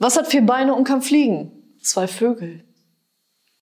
Was hat vier Beine und kann fliegen? Zwei Vögel.